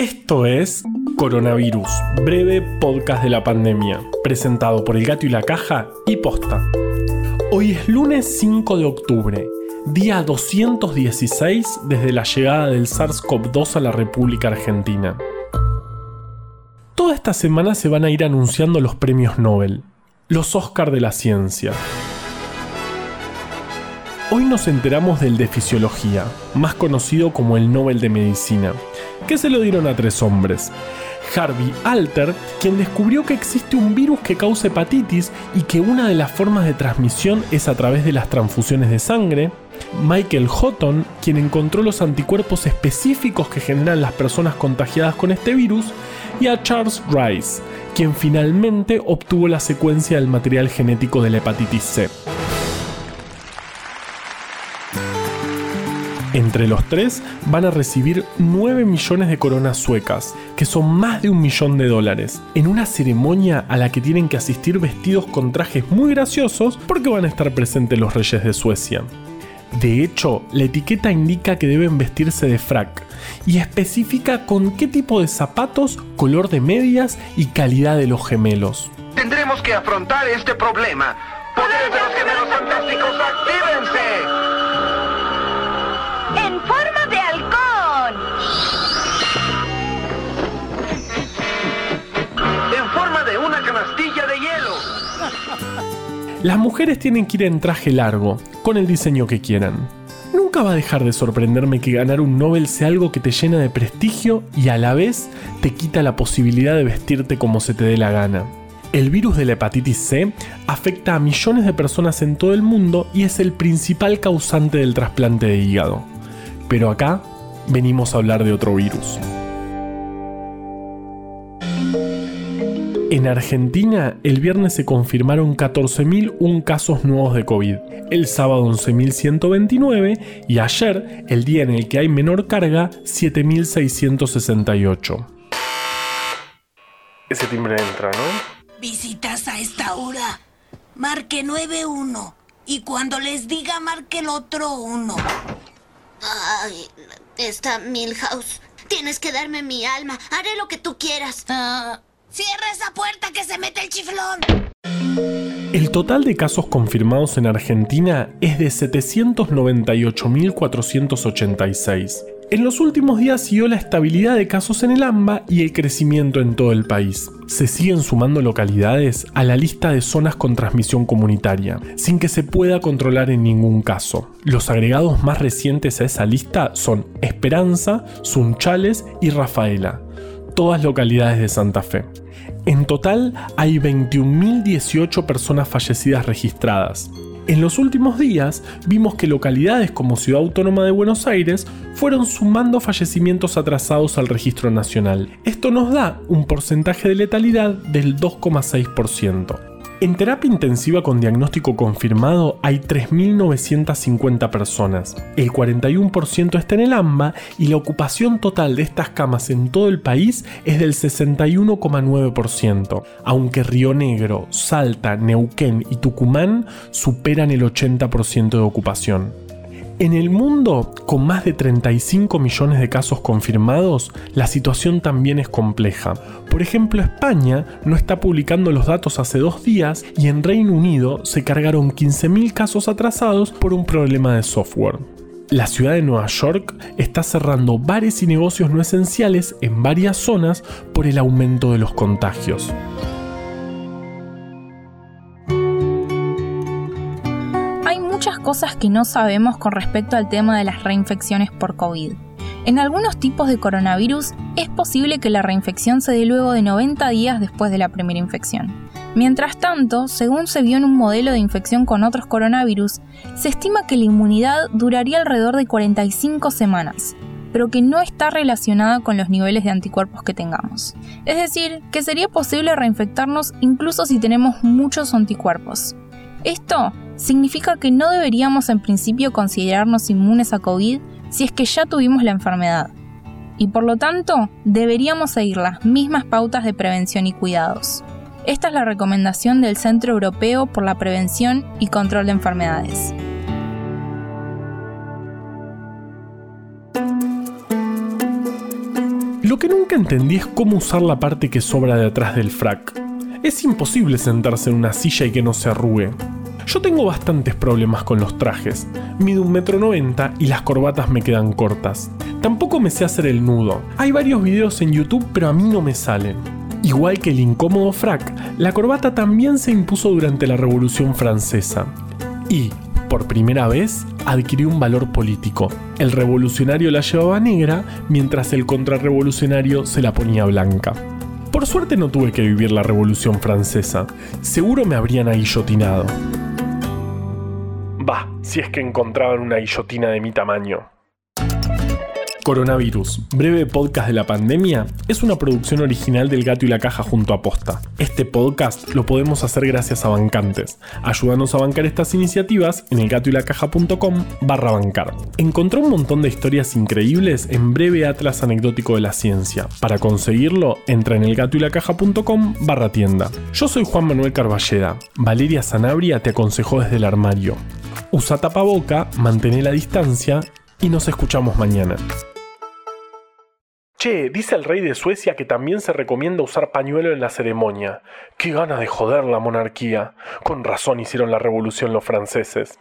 Esto es Coronavirus, breve podcast de la pandemia, presentado por El Gato y la Caja y Posta. Hoy es lunes 5 de octubre, día 216 desde la llegada del SARS-CoV-2 a la República Argentina. Toda esta semana se van a ir anunciando los premios Nobel, los Oscar de la ciencia. Hoy nos enteramos del de Fisiología, más conocido como el Nobel de Medicina, que se lo dieron a tres hombres. Harvey Alter, quien descubrió que existe un virus que causa hepatitis y que una de las formas de transmisión es a través de las transfusiones de sangre. Michael Houghton, quien encontró los anticuerpos específicos que generan las personas contagiadas con este virus. Y a Charles Rice, quien finalmente obtuvo la secuencia del material genético de la hepatitis C. Entre los tres van a recibir 9 millones de coronas suecas, que son más de un millón de dólares, en una ceremonia a la que tienen que asistir vestidos con trajes muy graciosos porque van a estar presentes los reyes de Suecia. De hecho, la etiqueta indica que deben vestirse de frac y especifica con qué tipo de zapatos, color de medias y calidad de los gemelos. Tendremos que afrontar este problema. ¡Poderes de los gemelos fantásticos, actívense! Las mujeres tienen que ir en traje largo, con el diseño que quieran. Nunca va a dejar de sorprenderme que ganar un Nobel sea algo que te llena de prestigio y a la vez te quita la posibilidad de vestirte como se te dé la gana. El virus de la hepatitis C afecta a millones de personas en todo el mundo y es el principal causante del trasplante de hígado. Pero acá venimos a hablar de otro virus. En Argentina, el viernes se confirmaron 14.001 casos nuevos de COVID, el sábado 11.129 y ayer, el día en el que hay menor carga, 7.668. Ese timbre entra, ¿no? Visitas a esta hora. Marque 91. Y cuando les diga, marque el otro uno. Ay, está Milhouse. Tienes que darme mi alma. Haré lo que tú quieras. Ah, ¡Cierra esa puerta que se mete el chiflón! El total de casos confirmados en Argentina es de 798.486. En los últimos días siguió la estabilidad de casos en el AMBA y el crecimiento en todo el país. Se siguen sumando localidades a la lista de zonas con transmisión comunitaria, sin que se pueda controlar en ningún caso. Los agregados más recientes a esa lista son Esperanza, Sunchales y Rafaela, todas localidades de Santa Fe. En total hay 21.018 personas fallecidas registradas. En los últimos días vimos que localidades como Ciudad Autónoma de Buenos Aires fueron sumando fallecimientos atrasados al registro nacional. Esto nos da un porcentaje de letalidad del 2,6%. En terapia intensiva con diagnóstico confirmado hay 3.950 personas. El 41% está en el AMBA y la ocupación total de estas camas en todo el país es del 61,9%, aunque Río Negro, Salta, Neuquén y Tucumán superan el 80% de ocupación. En el mundo, con más de 35 millones de casos confirmados, la situación también es compleja. Por ejemplo, España no está publicando los datos hace dos días y en Reino Unido se cargaron 15.000 casos atrasados por un problema de software. La ciudad de Nueva York está cerrando bares y negocios no esenciales en varias zonas por el aumento de los contagios. Cosas que no sabemos con respecto al tema de las reinfecciones por COVID. En algunos tipos de coronavirus es posible que la reinfección se dé luego de 90 días después de la primera infección. Mientras tanto, según se vio en un modelo de infección con otros coronavirus, se estima que la inmunidad duraría alrededor de 45 semanas, pero que no está relacionada con los niveles de anticuerpos que tengamos. Es decir, que sería posible reinfectarnos incluso si tenemos muchos anticuerpos. Esto significa que no deberíamos en principio considerarnos inmunes a COVID si es que ya tuvimos la enfermedad. Y por lo tanto, deberíamos seguir las mismas pautas de prevención y cuidados. Esta es la recomendación del Centro Europeo por la Prevención y Control de Enfermedades. Lo que nunca entendí es cómo usar la parte que sobra de atrás del frac. Es imposible sentarse en una silla y que no se arrugue. Yo tengo bastantes problemas con los trajes. Mido un metro noventa y las corbatas me quedan cortas. Tampoco me sé hacer el nudo. Hay varios videos en YouTube, pero a mí no me salen. Igual que el incómodo frac, la corbata también se impuso durante la Revolución Francesa. Y, por primera vez, adquirió un valor político. El revolucionario la llevaba negra, mientras el contrarrevolucionario se la ponía blanca. Por suerte no tuve que vivir la Revolución Francesa. Seguro me habrían aguillotinado. Va, si es que encontraban una guillotina de mi tamaño. Coronavirus, breve podcast de la pandemia, es una producción original del Gato y la Caja junto a Posta. Este podcast lo podemos hacer gracias a bancantes. Ayúdanos a bancar estas iniciativas en elgatoylacaja.com barra bancar. Encontró un montón de historias increíbles en breve atlas anecdótico de la ciencia. Para conseguirlo, entra en elgatoylacaja.com barra tienda. Yo soy Juan Manuel Carballeda. Valeria Sanabria te aconsejó desde el armario. Usa tapaboca, mantén la distancia y nos escuchamos mañana. Che, dice el rey de Suecia que también se recomienda usar pañuelo en la ceremonia. Qué gana de joder la monarquía. Con razón hicieron la revolución los franceses.